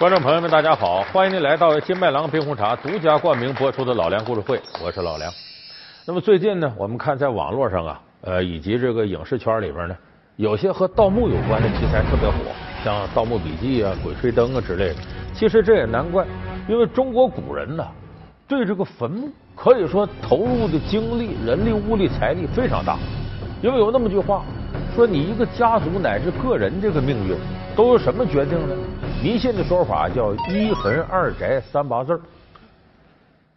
观众朋友们，大家好！欢迎您来到金麦郎冰红茶独家冠名播出的《老梁故事会》，我是老梁。那么最近呢，我们看在网络上啊，呃，以及这个影视圈里边呢，有些和盗墓有关的题材特别火，像《盗墓笔记》啊、《鬼吹灯》啊之类的。其实这也难怪，因为中国古人呢，对这个坟墓可以说投入的精力、人力、物力、财力非常大。因为有那么句话，说你一个家族乃至个人这个命运，都由什么决定呢？迷信的说法叫一坟二宅三八字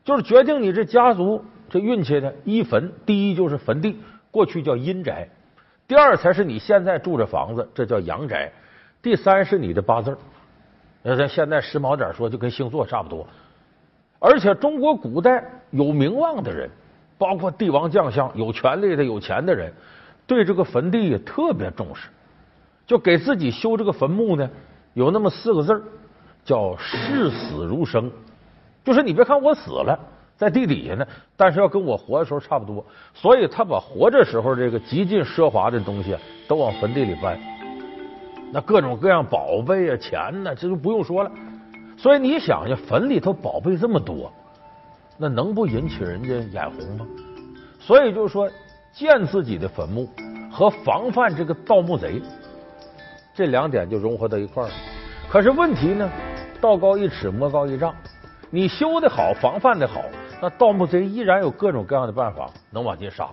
就是决定你这家族这运气的。一坟，第一就是坟地，过去叫阴宅；第二才是你现在住着房子，这叫阳宅；第三是你的八字那咱现在时髦点说，就跟星座差不多。而且中国古代有名望的人，包括帝王将相、有权力的、有钱的人，对这个坟地也特别重视，就给自己修这个坟墓呢。有那么四个字叫视死如生，就是你别看我死了在地底下呢，但是要跟我活的时候差不多，所以他把活着时候这个极尽奢华的东西都往坟地里搬，那各种各样宝贝啊、钱呢，这就不用说了。所以你想想，坟里头宝贝这么多，那能不引起人家眼红吗？所以就是说，建自己的坟墓和防范这个盗墓贼。这两点就融合到一块儿了。可是问题呢，道高一尺，魔高一丈。你修的好，防范的好，那盗墓贼依然有各种各样的办法能往进杀。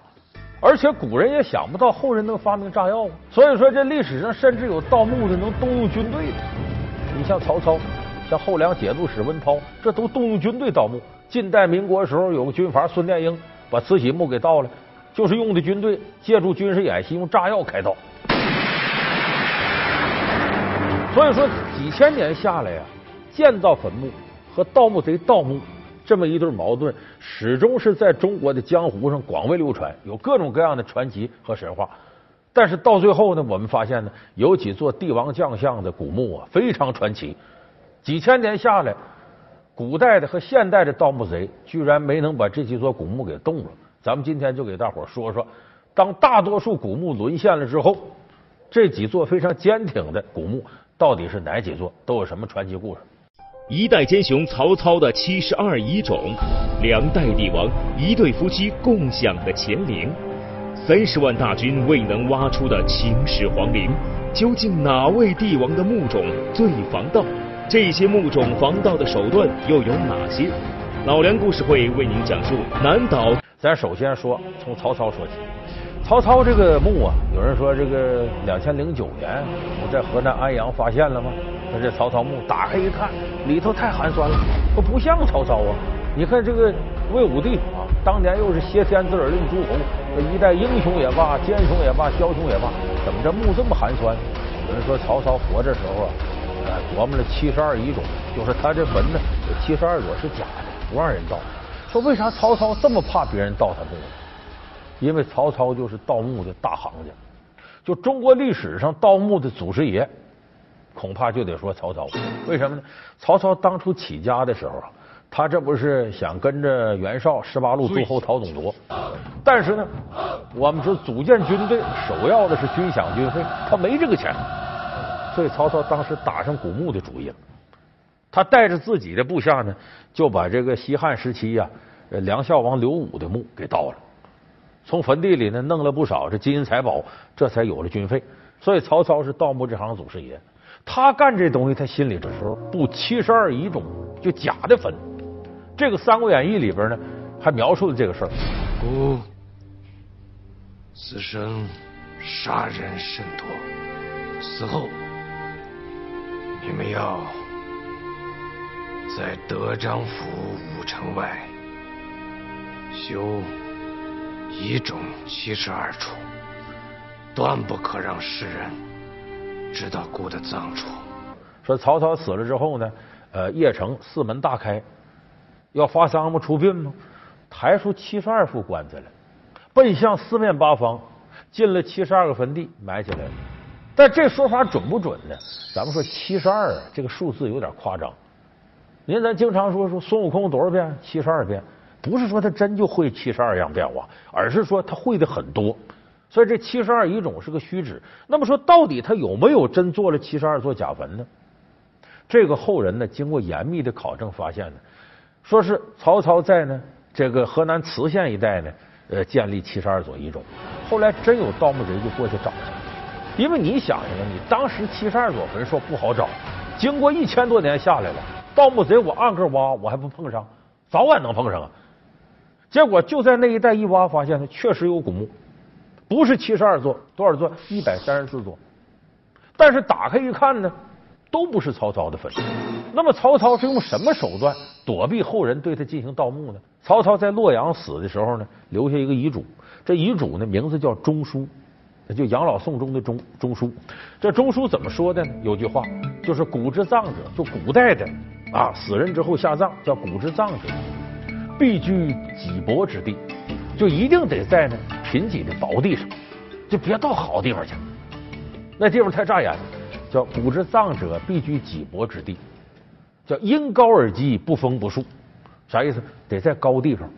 而且古人也想不到后人能发明炸药啊。所以说，这历史上甚至有盗墓的能动用军队的。你像曹操，像后梁节度使温韬，这都动用军队盗墓。近代民国时候有个军阀孙殿英，把慈禧墓给盗了，就是用的军队借助军事演习，用炸药开道。所以说，几千年下来呀，建造坟墓和盗墓贼盗墓这么一对矛盾，始终是在中国的江湖上广为流传，有各种各样的传奇和神话。但是到最后呢，我们发现呢，有几座帝王将相的古墓啊，非常传奇。几千年下来，古代的和现代的盗墓贼居然没能把这几座古墓给动了。咱们今天就给大伙说说，当大多数古墓沦陷了之后，这几座非常坚挺的古墓。到底是哪几座？都有什么传奇故事？一代奸雄曹操的七十二遗种，两代帝王一对夫妻共享的乾陵，三十万大军未能挖出的秦始皇陵，究竟哪位帝王的墓种最防盗？这些墓种防盗的手段又有哪些？老梁故事会为您讲述南岛。咱首先说从曹操说起。曹操这个墓啊，有人说这个两千零九年我在河南安阳发现了吗？他这曹操墓打开一看，里头太寒酸了，说不像曹操啊！你看这个魏武帝啊，当年又是挟天子而令诸侯，一代英雄也罢，奸雄也罢，枭雄也罢，怎么这墓这么寒酸？有人说曹操活着时候啊，琢磨了七十二遗种，就是他这坟呢有七十二朵是假的，不让人盗。说为啥曹操这么怕别人盗他墓？因为曹操就是盗墓的大行家，就中国历史上盗墓的祖师爷，恐怕就得说曹操。为什么呢？曹操当初起家的时候啊，他这不是想跟着袁绍十八路诸侯讨董卓，但是呢，我们说组建军队首要的是军饷军费，他没这个钱，所以曹操当时打上古墓的主意了。他带着自己的部下呢，就把这个西汉时期呀，梁孝王刘武的墓给盗了。从坟地里呢弄了不少这金银财宝，这才有了军费。所以曹操是盗墓这行祖师爷。他干这东西，他心里这时候布七十二遗冢，就假的坟。这个《三国演义》里边呢，还描述了这个事儿。吾此生杀人甚多，死后你们要在德章府五城外修。遗种七十二处，断不可让世人知道孤的葬处。说曹操死了之后呢，呃，邺城四门大开，要发丧吗？出殡吗？抬出七十二副棺材来，奔向四面八方，进了七十二个坟地，埋起来了。但这说法准不准呢？咱们说七十二啊，这个数字有点夸张。您咱经常说说孙悟空多少遍？七十二变。不是说他真就会七十二样变化，而是说他会的很多，所以这七十二遗种是个虚指。那么说到底他有没有真做了七十二座假坟呢？这个后人呢，经过严密的考证发现呢，说是曹操在呢这个河南磁县一带呢，呃，建立七十二座遗冢。后来真有盗墓贼就过去找去，因为你想想，你当时七十二座坟说不好找，经过一千多年下来了，盗墓贼我按个挖，我还不碰上，早晚能碰上啊。结果就在那一带一挖，发现呢，确实有古墓，不是七十二座，多少座？一百三十四座。但是打开一看呢，都不是曹操的坟。那么曹操是用什么手段躲避后人对他进行盗墓呢？曹操在洛阳死的时候呢，留下一个遗嘱。这遗嘱呢，名字叫中书，就养老送终的中中书。这中书怎么说的呢？有句话就是“古之葬者”，就古代的啊，死人之后下葬叫“古之葬者”。必居己薄之地，就一定得在呢贫瘠的薄地上，就别到好地方去。那地方太扎眼了，叫古之葬者必居己薄之地，叫因高而积，不封不树。啥意思？得在高地方，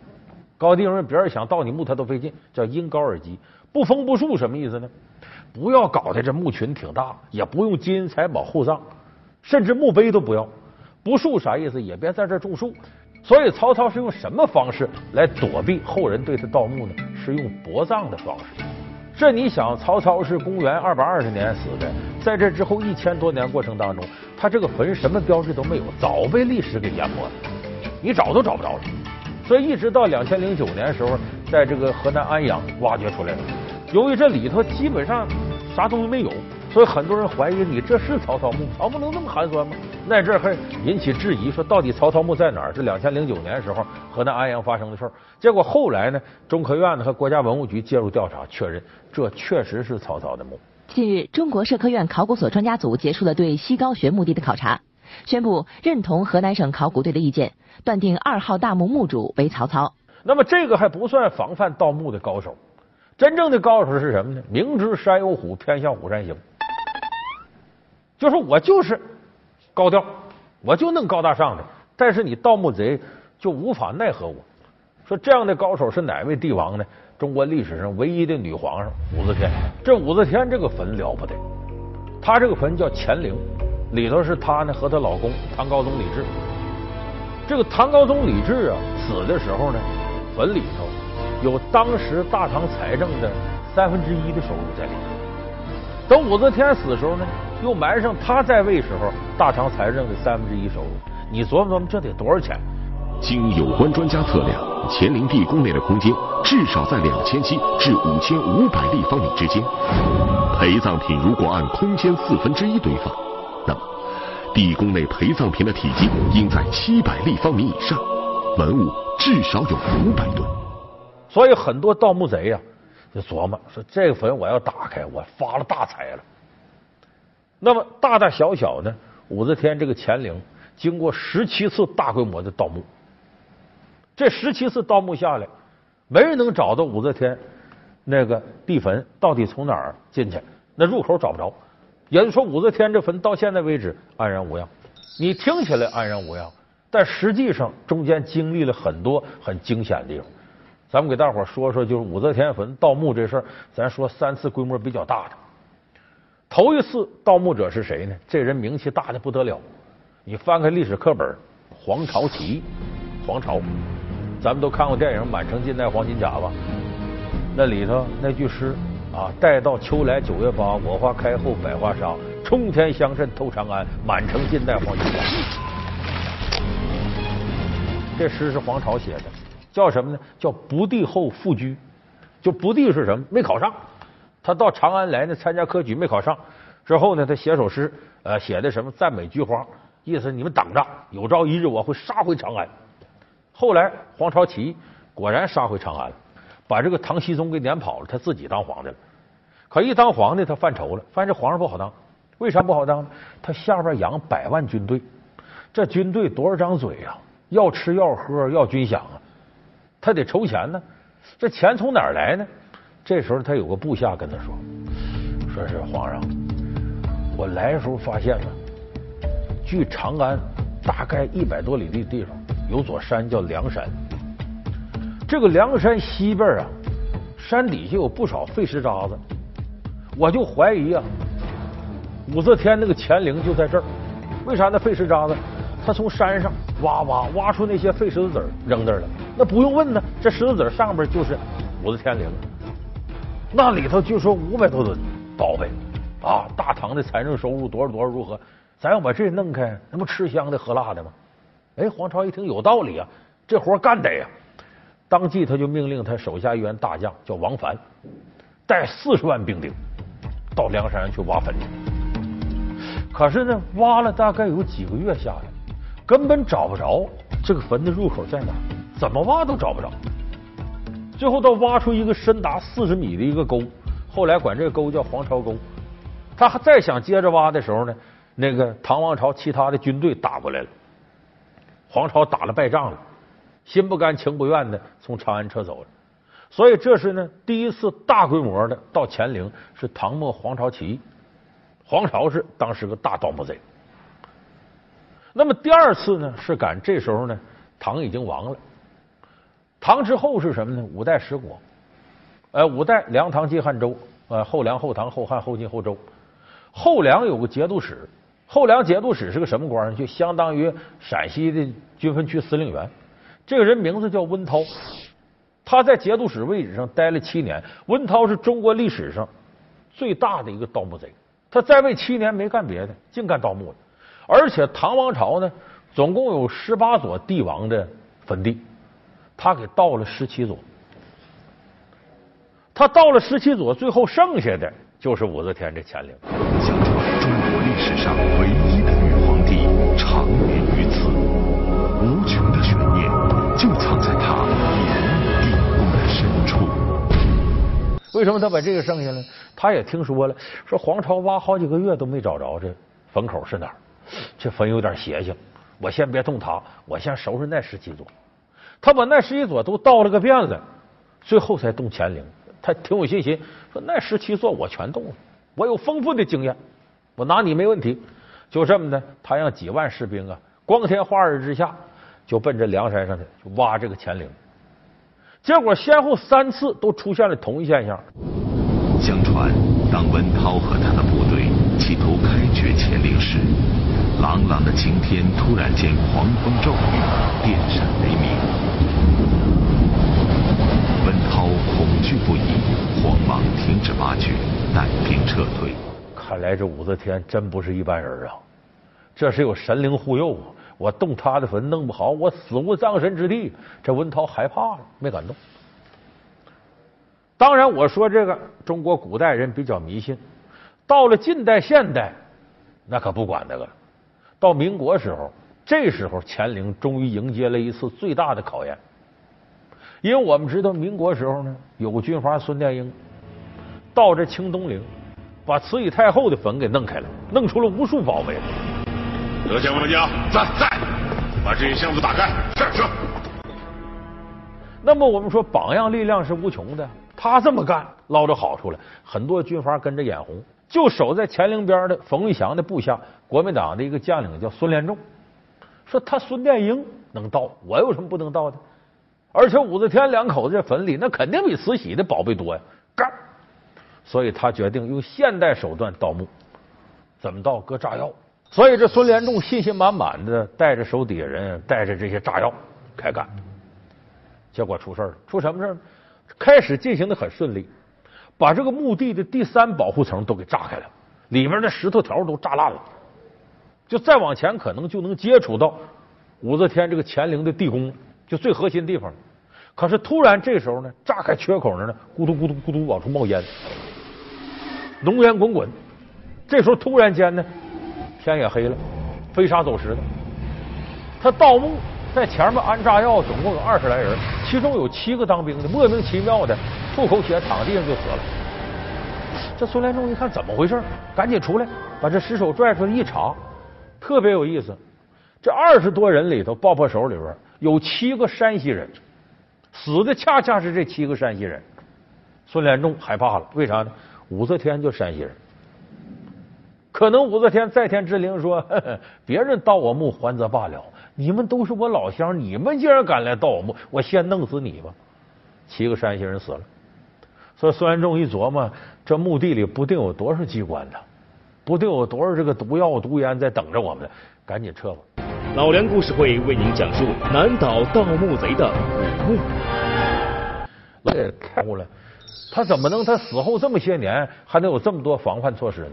高地方别人想盗你墓他都费劲。叫因高而积，不封不树什么意思呢？不要搞的这墓群挺大，也不用金银财宝厚葬，甚至墓碑都不要。不树啥意思？也别在这儿种树。所以曹操是用什么方式来躲避后人对他盗墓呢？是用薄葬的方式。这你想，曹操是公元二百二十年死的，在这之后一千多年过程当中，他这个坟什么标志都没有，早被历史给淹没了，你找都找不着了。所以一直到两千零九年的时候，在这个河南安阳挖掘出来了。由于这里头基本上啥东西没有。所以很多人怀疑你这是曹操墓，曹墓能那么寒酸吗？那阵还引起质疑，说到底曹操墓在哪儿？是两千零九年时候河南安阳发生的事儿。结果后来呢，中科院呢和国家文物局介入调查，确认这确实是曹操的墓。近日，中国社科院考古所专家组结束了对西高穴墓地的考察，宣布认同河南省考古队的意见，断定二号大墓墓主为曹操。那么这个还不算防范盗墓的高手，真正的高手是什么呢？明知山有虎，偏向虎山行。就说我就是高调，我就弄高大上的，但是你盗墓贼就无法奈何我。说这样的高手是哪位帝王呢？中国历史上唯一的女皇上武则天。这武则天这个坟了不得，她这个坟叫乾陵，里头是她呢和她老公唐高宗李治。这个唐高宗李治啊死的时候呢，坟里头有当时大唐财政的三分之一的收入在里头。等武则天死的时候呢？又埋上他在位时候大唐财政的三分之一收入，你琢磨琢磨，这得多少钱？经有关专家测量，乾陵地宫内的空间至少在两千七至五千五百立方米之间。陪葬品如果按空间四分之一堆放，那么地宫内陪葬品的体积应在七百立方米以上，文物至少有五百吨。所以很多盗墓贼呀，就琢磨说：这个坟我要打开，我发了大财了。那么大大小小呢，武则天这个乾陵经过十七次大规模的盗墓，这十七次盗墓下来，没人能找到武则天那个地坟到底从哪儿进去，那入口找不着。也就是说，武则天这坟到现在为止安然无恙。你听起来安然无恙，但实际上中间经历了很多很惊险的地方。咱们给大伙说说，就是武则天坟盗墓这事儿，咱说三次规模比较大的。头一次盗墓者是谁呢？这人名气大的不得了。你翻开历史课本，黄巢起义，黄巢，咱们都看过电影《满城尽带黄金甲》吧？那里头那句诗啊，“待到秋来九月八，我花开后百花杀，冲天香阵透长安，满城尽带黄金甲。”这诗是黄巢写的，叫什么呢？叫不第后复居。就不第是什么？没考上。他到长安来呢，参加科举没考上，之后呢，他写首诗，呃，写的什么赞美菊花，意思你们等着，有朝一日我会杀回长安。后来黄巢起义，果然杀回长安了，把这个唐僖宗给撵跑了，他自己当皇帝了。可一当皇帝，他犯愁了，发现这皇上不好当。为啥不好当呢？他下边养百万军队，这军队多少张嘴呀？要吃要喝要军饷啊，他得筹钱呢。这钱从哪儿来呢？这时候他有个部下跟他说：“说是皇上，我来的时候发现了，距长安大概一百多里地地方有座山叫梁山。这个梁山西边啊，山底下有不少废石渣子，我就怀疑啊，武则天那个乾陵就在这儿。为啥那废石渣子？他从山上挖挖挖出那些废石子扔那儿了，那不用问呢，这石子子上边就是武则天陵，那里头据说五百多吨宝贝啊，大唐的财政收入多少多少如何？咱要把这弄开，那不吃香的喝辣的吗？哎，黄巢一听有道理啊，这活干得呀！当即他就命令他手下一员大将叫王凡，带四十万兵丁到梁山去挖坟去。可是呢，挖了大概有几个月下来。根本找不着这个坟的入口在哪，怎么挖都找不着。最后，到挖出一个深达四十米的一个沟，后来管这个沟叫黄巢沟。他还再想接着挖的时候呢，那个唐王朝其他的军队打过来了，黄巢打了败仗了，心不甘情不愿的从长安撤走了。所以，这是呢第一次大规模的到乾陵，是唐末黄巢起义。黄巢是当时个大盗墓贼。那么第二次呢，是赶这时候呢，唐已经亡了。唐之后是什么呢？五代十国，呃，五代梁、唐、晋、汉、周，呃，后梁、后唐、后汉、后晋、后周。后梁有个节度使，后梁节度使是个什么官呢？就相当于陕西的军分区司令员。这个人名字叫温韬，他在节度使位置上待了七年。温韬是中国历史上最大的一个盗墓贼，他在位七年没干别的，净干盗墓了。而且唐王朝呢，总共有十八座帝王的坟地，他给盗了十七座。他盗了十七座，最后剩下的就是武则天这乾陵。相传中国历史上唯一的女皇帝长眠于此，无穷的悬念就藏在她隐秘地宫的深处。为什么他把这个剩下了？他也听说了，说皇朝挖好几个月都没找着这坟口是哪儿。这坟有点邪性，我先别动它，我先收拾那十七座。他把那十七座都倒了个遍了，最后才动乾陵。他挺有信心，说那十七座我全动了，我有丰富的经验，我拿你没问题。就这么的，他让几万士兵啊，光天化日之下就奔着梁山上去挖这个乾陵。结果先后三次都出现了同一现象。相传，当文涛和他的部队企图开掘乾陵时，朗朗的晴天突然间狂风骤雨，电闪雷鸣。文涛恐惧不已，慌忙停止挖掘，带兵撤退。看来这武则天真不是一般人啊！这是有神灵护佑啊！我动他的坟弄不好，我死无葬身之地。这文涛害怕了，没敢动。当然，我说这个中国古代人比较迷信，到了近代现代，那可不管那个。到民国时候，这时候乾陵终于迎接了一次最大的考验，因为我们知道民国时候呢，有个军阀孙殿英到这清东陵，把慈禧太后的坟给弄开了，弄出了无数宝贝。德前文家在在，把这些箱子打开。是是。那么我们说榜样力量是无穷的，他这么干捞着好处了，很多军阀跟着眼红。就守在乾陵边的冯玉祥的部下，国民党的一个将领叫孙连仲，说他孙殿英能盗，我有什么不能盗的？而且武则天两口子这坟里，那肯定比慈禧的宝贝多呀！干！所以他决定用现代手段盗墓，怎么盗？搁炸药。所以这孙连仲信心满满的带着手底下人，带着这些炸药开干。结果出事了，出什么事开始进行的很顺利。把这个墓地的第三保护层都给炸开了，里面的石头条都炸烂了。就再往前，可能就能接触到武则天这个乾陵的地宫，就最核心地方。可是突然这时候呢，炸开缺口那呢，咕嘟咕嘟咕嘟往出冒烟，浓烟滚滚。这时候突然间呢，天也黑了，飞沙走石的。他盗墓在前面安炸药，总共有二十来人，其中有七个当兵的，莫名其妙的。吐口血，躺地上就死了。这孙连仲一看怎么回事，赶紧出来，把这尸首拽出来一查，特别有意思。这二十多人里头，爆破手里边有七个山西人，死的恰恰是这七个山西人。孙连仲害怕了，为啥呢？武则天就山西人，可能武则天在天之灵说：“ 别人盗我墓还则罢了，你们都是我老乡，你们竟然敢来盗我墓，我先弄死你吧！”七个山西人死了。所以孙连仲一琢磨，这墓地里不定有多少机关呢？不定有多少这个毒药、毒烟在等着我们呢？赶紧撤吧。老梁故事会为您讲述南岛盗墓贼的古墓。我也看过了，他怎么能他死后这么些年还能有这么多防范措施呢？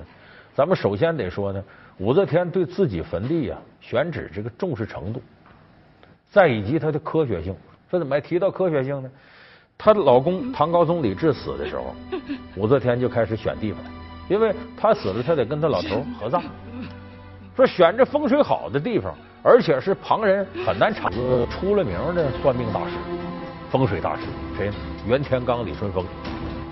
咱们首先得说呢，武则天对自己坟地呀选址这个重视程度，再以及它的科学性。这怎么还提到科学性呢？她老公唐高宗李治死的时候，武则天就开始选地方，因为他死了，他得跟他老头合葬。说选这风水好的地方，而且是旁人很难查。出了名的算命大师、风水大师，谁呢？袁天罡、李淳风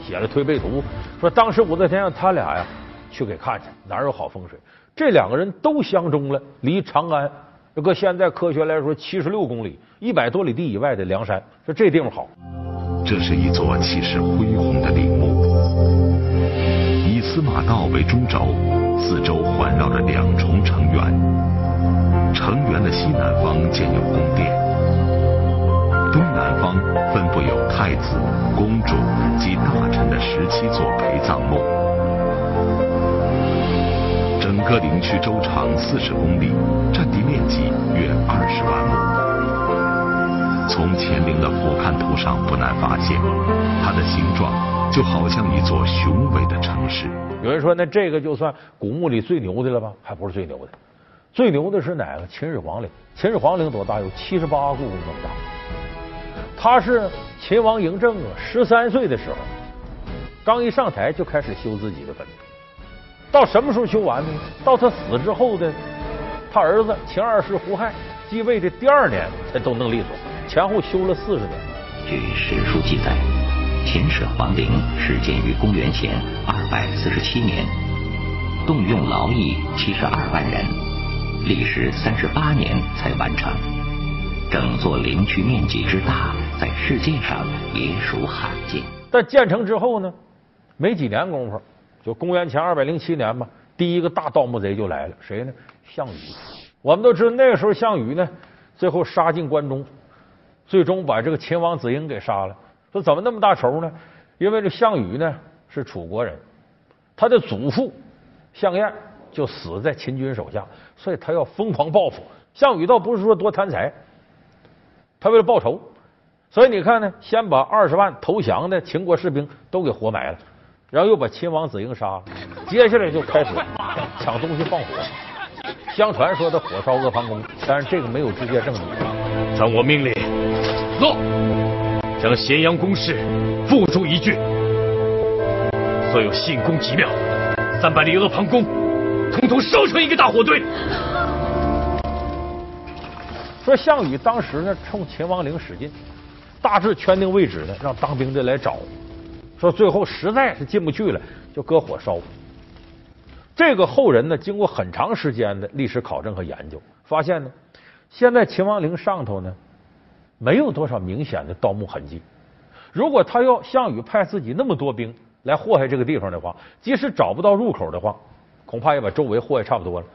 写了《推背图》，说当时武则天让他俩呀去给看去，哪有好风水。这两个人都相中了离长安，搁现在科学来说七十六公里、一百多里地以外的梁山，说这地方好。这是一座气势恢宏的陵墓，以司马道为中轴，四周环绕着两重城垣。城垣的西南方建有宫殿，东南方分布有太子、公主及大臣的十七座陪葬墓。整个陵区周长四十公里，占地面积约二十万亩。从乾陵的俯瞰图上不难发现，它的形状就好像一座雄伟的城市。有人说，那这个就算古墓里最牛的了吧？还不是最牛的，最牛的是哪个？秦始皇陵。秦始皇陵多大？有七十八故宫那么大。他是秦王嬴政啊，十三岁的时候，刚一上台就开始修自己的坟。到什么时候修完呢？到他死之后的他儿子秦二世胡亥继位的第二年才都弄利索。前后修了四十年。据史书记载，秦始皇陵始建于公元前二百四十七年，动用劳役七十二万人，历时三十八年才完成。整座陵区面积之大，在世界上也属罕见。但建成之后呢，没几年功夫，就公元前二百零七年吧，第一个大盗墓贼就来了，谁呢？项羽。我们都知道那个时候项羽呢，最后杀进关中。最终把这个秦王子婴给杀了。说怎么那么大仇呢？因为这项羽呢是楚国人，他的祖父项燕就死在秦军手下，所以他要疯狂报复。项羽倒不是说多贪财，他为了报仇，所以你看呢，先把二十万投降的秦国士兵都给活埋了，然后又把秦王子婴杀了，接下来就开始抢东西放火。相传说他火烧阿房宫，但是这个没有直接证据。传我命令。诺，将咸阳宫室付诸一炬，所有信宫及庙三百里阿房宫，都烧成一个大火堆。说项羽当时呢，冲秦王陵使劲，大致圈定位置呢，让当兵的来找。说最后实在是进不去了，就搁火烧。这个后人呢，经过很长时间的历史考证和研究，发现呢，现在秦王陵上头呢。没有多少明显的盗墓痕迹。如果他要项羽派自己那么多兵来祸害这个地方的话，即使找不到入口的话，恐怕也把周围祸害差不多了。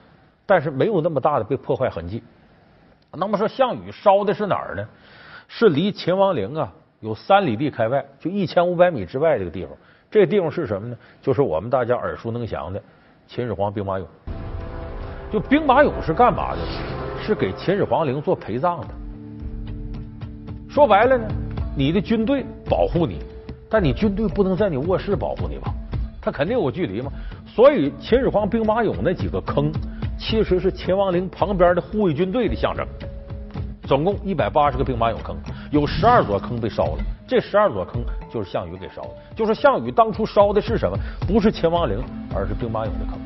但是没有那么大的被破坏痕迹。那么说，项羽烧的是哪儿呢？是离秦王陵啊有三里地开外，就一千五百米之外这个地方。这个地方是什么呢？就是我们大家耳熟能详的秦始皇兵马俑。就兵马俑是干嘛的？是给秦始皇陵做陪葬的。说白了呢，你的军队保护你，但你军队不能在你卧室保护你吧？他肯定有距离嘛。所以秦始皇兵马俑那几个坑，其实是秦王陵旁边的护卫军队的象征。总共一百八十个兵马俑坑，有十二座坑被烧了。这十二座坑就是项羽给烧的。就是项羽当初烧的是什么？不是秦王陵，而是兵马俑的坑。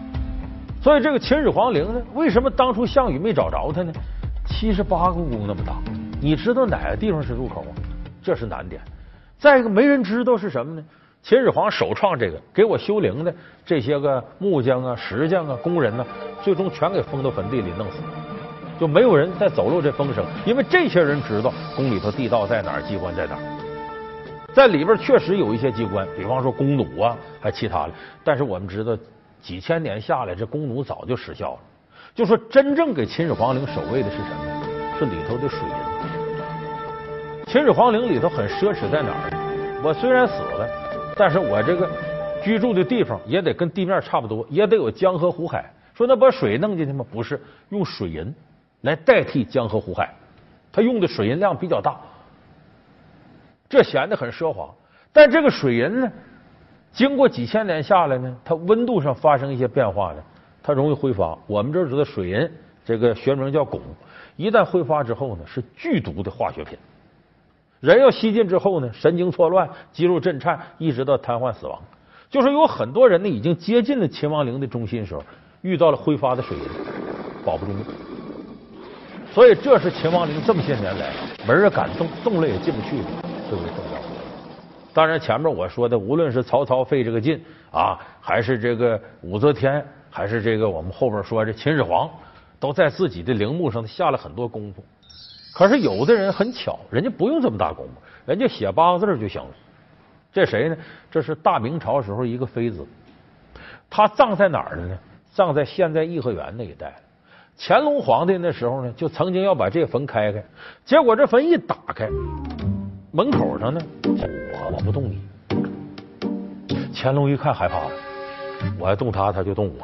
所以这个秦始皇陵呢，为什么当初项羽没找着他呢？七十八个故宫那么大。你知道哪个地方是入口吗？这是难点。再一个，没人知道是什么呢？秦始皇首创这个，给我修陵的这些个木匠啊、石匠啊、工人呢，最终全给封到坟地里弄死，就没有人再走漏这风声。因为这些人知道宫里头地道在哪儿，机关在哪儿，在里边确实有一些机关，比方说弓弩啊，还其他的。但是我们知道，几千年下来，这弓弩早就失效了。就说真正给秦始皇陵守卫的是什么？是里头的水银。秦始皇陵里头很奢侈，在哪儿？我虽然死了，但是我这个居住的地方也得跟地面差不多，也得有江河湖海。说那把水弄进去吗？不是，用水银来代替江河湖海，他用的水银量比较大，这显得很奢华。但这个水银呢，经过几千年下来呢，它温度上发生一些变化呢，它容易挥发。我们这知道水银这个学名叫汞，一旦挥发之后呢，是剧毒的化学品。人要吸进之后呢，神经错乱、肌肉震颤，一直到瘫痪死亡。就是有很多人呢，已经接近了秦王陵的中心时候，遇到了挥发的水银，保不住命。所以这是秦王陵这么些年来没人敢动，动了也进不去的最为重要。当然，前面我说的，无论是曹操费这个劲啊，还是这个武则天，还是这个我们后边说这秦始皇，都在自己的陵墓上下了很多功夫。可是有的人很巧，人家不用这么大功夫，人家写八个字就行了。这谁呢？这是大明朝时候一个妃子，她葬在哪儿了呢？葬在现在颐和园那一带。乾隆皇帝那时候呢，就曾经要把这坟开开，结果这坟一打开，门口上呢，我我不动你。乾隆一看害怕了，我要动他，他就动我；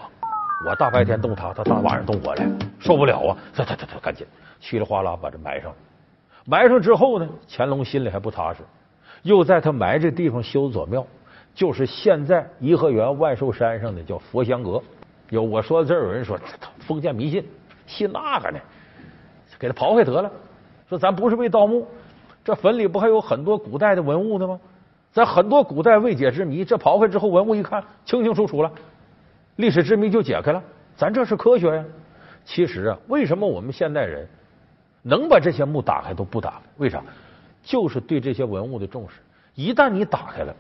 我大白天动他，他大晚上动我来，受不了啊！他他他他，赶紧稀里哗啦把这埋上。埋上之后呢，乾隆心里还不踏实。又在他埋这地方修座庙，就是现在颐和园万寿山上的叫佛香阁。有我说这儿有人说封建迷信，信那个呢？给他刨开得了。说咱不是为盗墓，这坟里不还有很多古代的文物呢吗？咱很多古代未解之谜，这刨开之后文物一看清清楚楚了，历史之谜就解开了。咱这是科学呀。其实啊，为什么我们现代人能把这些墓打开都不打开？为啥？就是对这些文物的重视，一旦你打开了，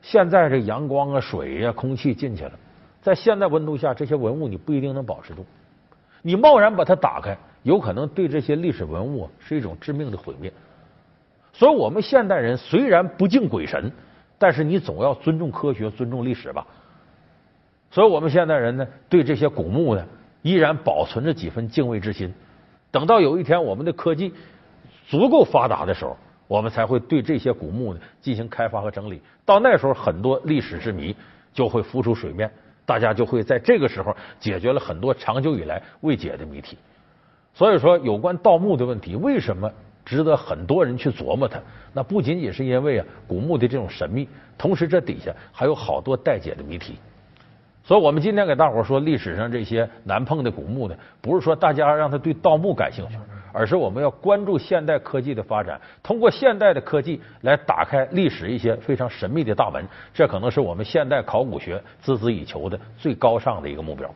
现在这阳光啊、水呀、空气进去了，在现在温度下，这些文物你不一定能保持住。你贸然把它打开，有可能对这些历史文物是一种致命的毁灭。所以，我们现代人虽然不敬鬼神，但是你总要尊重科学、尊重历史吧。所以我们现代人呢，对这些古墓呢，依然保存着几分敬畏之心。等到有一天，我们的科技。足够发达的时候，我们才会对这些古墓呢进行开发和整理。到那时候，很多历史之谜就会浮出水面，大家就会在这个时候解决了很多长久以来未解的谜题。所以说，有关盗墓的问题，为什么值得很多人去琢磨它？那不仅仅是因为啊古墓的这种神秘，同时这底下还有好多待解的谜题。所以我们今天给大伙说历史上这些难碰的古墓呢，不是说大家让他对盗墓感兴趣。而是我们要关注现代科技的发展，通过现代的科技来打开历史一些非常神秘的大门，这可能是我们现代考古学孜孜以求的最高尚的一个目标。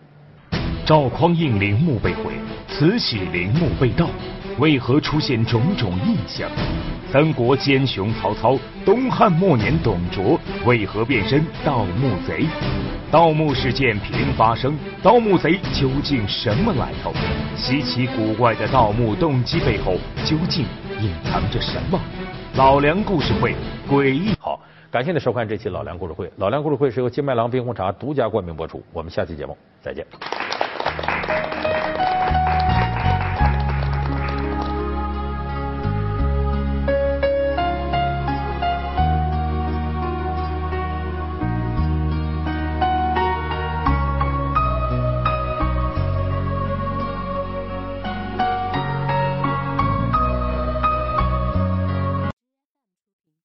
赵匡胤陵墓被毁，慈禧陵墓被盗，为何出现种种异象？三国奸雄曹操，东汉末年董卓为何变身盗墓贼？盗墓事件频发生，盗墓贼究竟什么来头？稀奇古怪的盗墓动机背后究竟隐藏着什么？老梁故事会诡异。好，感谢您收看这期老梁故事会。老梁故事会是由金麦郎冰红茶独家冠名播出。我们下期节目再见。